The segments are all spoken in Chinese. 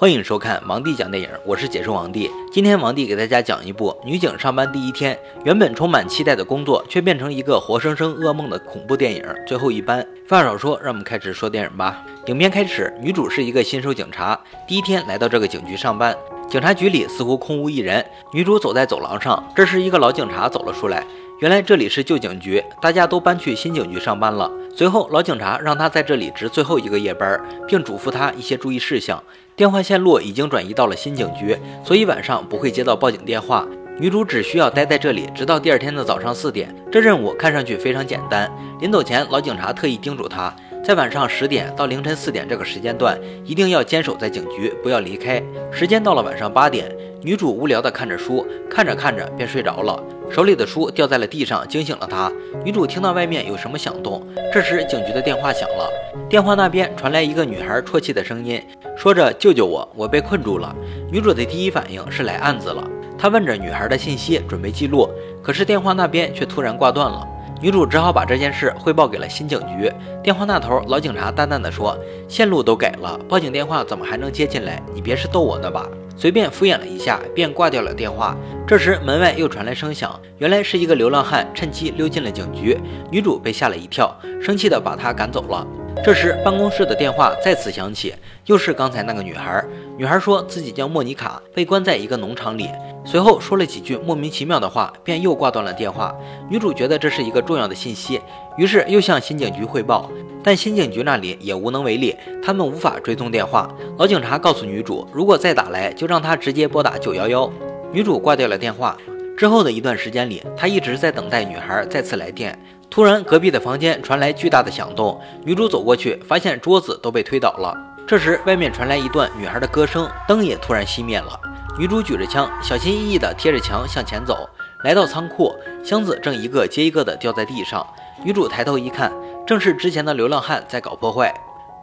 欢迎收看王帝讲电影，我是解说王帝。今天王帝给大家讲一部女警上班第一天，原本充满期待的工作，却变成一个活生生噩梦的恐怖电影《最后一班》。话少说，让我们开始说电影吧。影片开始，女主是一个新手警察，第一天来到这个警局上班。警察局里似乎空无一人，女主走在走廊上，这时一个老警察走了出来。原来这里是旧警局，大家都搬去新警局上班了。随后，老警察让他在这里值最后一个夜班，并嘱咐他一些注意事项。电话线路已经转移到了新警局，所以晚上不会接到报警电话。女主只需要待在这里，直到第二天的早上四点。这任务看上去非常简单。临走前，老警察特意叮嘱她。在晚上十点到凌晨四点这个时间段，一定要坚守在警局，不要离开。时间到了晚上八点，女主无聊地看着书，看着看着便睡着了，手里的书掉在了地上，惊醒了她。女主听到外面有什么响动，这时警局的电话响了，电话那边传来一个女孩啜泣的声音，说着：“救救我，我被困住了。”女主的第一反应是来案子了，她问着女孩的信息，准备记录，可是电话那边却突然挂断了。女主只好把这件事汇报给了新警局。电话那头，老警察淡淡的说：“线路都改了，报警电话怎么还能接进来？你别是逗我呢吧？”随便敷衍了一下，便挂掉了电话。这时门外又传来声响，原来是一个流浪汉趁机溜进了警局。女主被吓了一跳，生气的把他赶走了。这时，办公室的电话再次响起，又是刚才那个女孩。女孩说自己叫莫妮卡，被关在一个农场里。随后说了几句莫名其妙的话，便又挂断了电话。女主觉得这是一个重要的信息，于是又向新警局汇报，但新警局那里也无能为力，他们无法追踪电话。老警察告诉女主，如果再打来，就让她直接拨打九幺幺。女主挂掉了电话。之后的一段时间里，她一直在等待女孩再次来电。突然，隔壁的房间传来巨大的响动。女主走过去，发现桌子都被推倒了。这时，外面传来一段女孩的歌声，灯也突然熄灭了。女主举着枪，小心翼翼地贴着墙向前走。来到仓库，箱子正一个接一个地掉在地上。女主抬头一看，正是之前的流浪汉在搞破坏。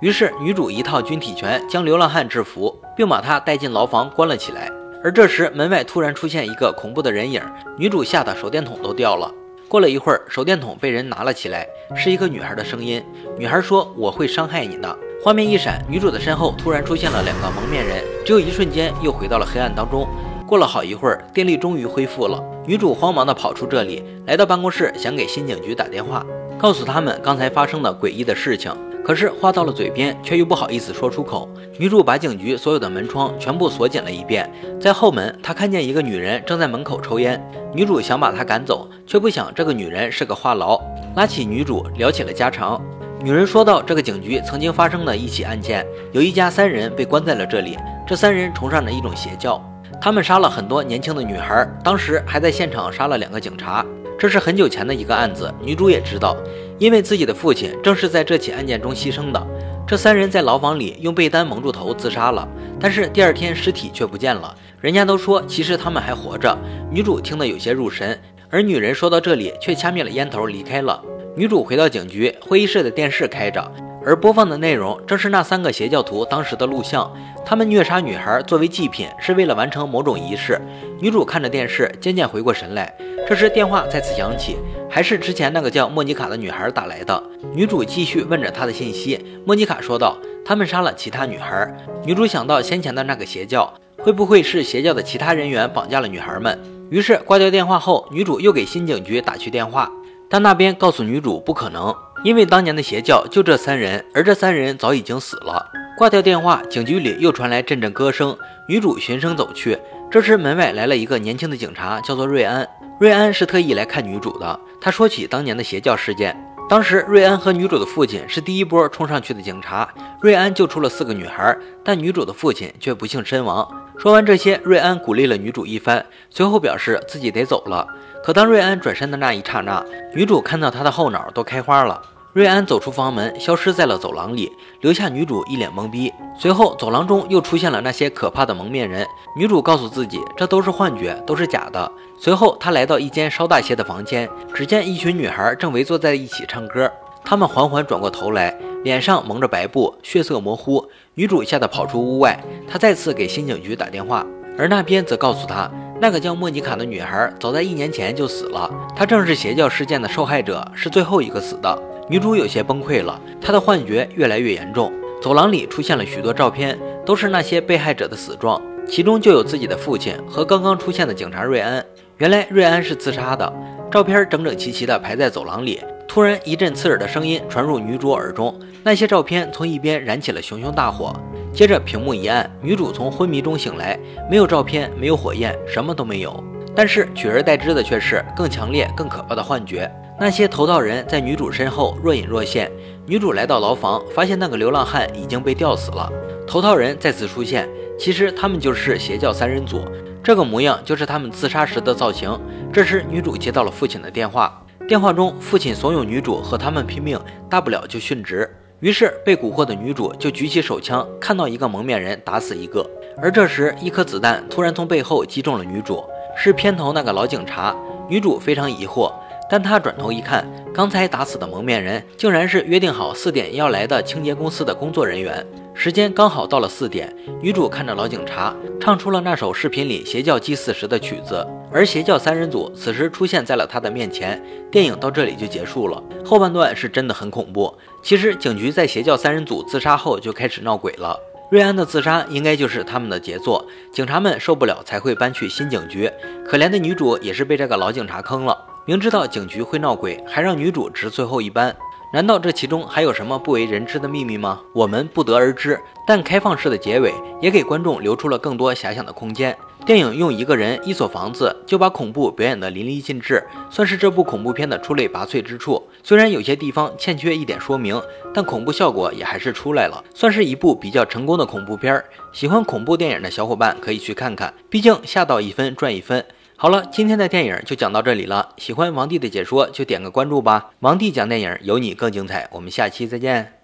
于是，女主一套军体拳将流浪汉制服，并把他带进牢房关了起来。而这时，门外突然出现一个恐怖的人影，女主吓得手电筒都掉了。过了一会儿，手电筒被人拿了起来，是一个女孩的声音。女孩说：“我会伤害你的。”画面一闪，女主的身后突然出现了两个蒙面人，只有一瞬间又回到了黑暗当中。过了好一会儿，电力终于恢复了，女主慌忙地跑出这里，来到办公室，想给新警局打电话，告诉他们刚才发生的诡异的事情。可是话到了嘴边，却又不好意思说出口。女主把警局所有的门窗全部锁紧了一遍，在后门，她看见一个女人正在门口抽烟。女主想把她赶走，却不想这个女人是个话痨，拉起女主聊起了家常。女人说到，这个警局曾经发生的一起案件，有一家三人被关在了这里。这三人崇尚着一种邪教，他们杀了很多年轻的女孩，当时还在现场杀了两个警察。这是很久前的一个案子，女主也知道，因为自己的父亲正是在这起案件中牺牲的。这三人在牢房里用被单蒙住头自杀了，但是第二天尸体却不见了。人家都说其实他们还活着。女主听得有些入神，而女人说到这里却掐灭了烟头离开了。女主回到警局，会议室的电视开着，而播放的内容正是那三个邪教徒当时的录像。他们虐杀女孩作为祭品，是为了完成某种仪式。女主看着电视，渐渐回过神来。这时电话再次响起，还是之前那个叫莫妮卡的女孩打来的。女主继续问着她的信息。莫妮卡说道：“他们杀了其他女孩。”女主想到先前的那个邪教，会不会是邪教的其他人员绑架了女孩们？于是挂掉电话后，女主又给新警局打去电话，但那边告诉女主不可能，因为当年的邪教就这三人，而这三人早已经死了。挂掉电话，警局里又传来阵阵歌声。女主循声走去，这时门外来了一个年轻的警察，叫做瑞安。瑞安是特意来看女主的。他说起当年的邪教事件，当时瑞安和女主的父亲是第一波冲上去的警察。瑞安救出了四个女孩，但女主的父亲却不幸身亡。说完这些，瑞安鼓励了女主一番，随后表示自己得走了。可当瑞安转身的那一刹那，女主看到他的后脑都开花了。瑞安走出房门，消失在了走廊里，留下女主一脸懵逼。随后，走廊中又出现了那些可怕的蒙面人。女主告诉自己，这都是幻觉，都是假的。随后，她来到一间稍大些的房间，只见一群女孩正围坐在一起唱歌。她们缓缓转过头来，脸上蒙着白布，血色模糊。女主吓得跑出屋外，她再次给新警局打电话，而那边则告诉她，那个叫莫妮卡的女孩早在一年前就死了，她正是邪教事件的受害者，是最后一个死的。女主有些崩溃了，她的幻觉越来越严重。走廊里出现了许多照片，都是那些被害者的死状，其中就有自己的父亲和刚刚出现的警察瑞安。原来瑞安是自杀的，照片整整齐齐地排在走廊里。突然，一阵刺耳的声音传入女主耳中，那些照片从一边燃起了熊熊大火。接着，屏幕一暗，女主从昏迷中醒来，没有照片，没有火焰，什么都没有。但是取而代之的却是更强烈、更可怕的幻觉。那些头套人在女主身后若隐若现。女主来到牢房，发现那个流浪汉已经被吊死了。头套人再次出现，其实他们就是邪教三人组，这个模样就是他们自杀时的造型。这时，女主接到了父亲的电话，电话中父亲怂恿女主和他们拼命，大不了就殉职。于是被蛊惑的女主就举起手枪，看到一个蒙面人打死一个。而这时，一颗子弹突然从背后击中了女主，是片头那个老警察。女主非常疑惑。但他转头一看，刚才打死的蒙面人竟然是约定好四点要来的清洁公司的工作人员。时间刚好到了四点，女主看着老警察，唱出了那首视频里邪教祭祀时的曲子。而邪教三人组此时出现在了他的面前。电影到这里就结束了。后半段是真的很恐怖。其实警局在邪教三人组自杀后就开始闹鬼了。瑞安的自杀应该就是他们的杰作，警察们受不了才会搬去新警局。可怜的女主也是被这个老警察坑了。明知道警局会闹鬼，还让女主值最后一班，难道这其中还有什么不为人知的秘密吗？我们不得而知。但开放式的结尾也给观众留出了更多遐想的空间。电影用一个人、一所房子就把恐怖表演得淋漓尽致，算是这部恐怖片的出类拔萃之处。虽然有些地方欠缺一点说明，但恐怖效果也还是出来了，算是一部比较成功的恐怖片。喜欢恐怖电影的小伙伴可以去看看，毕竟吓到一分赚一分。好了，今天的电影就讲到这里了。喜欢王帝的解说就点个关注吧。王帝讲电影，有你更精彩。我们下期再见。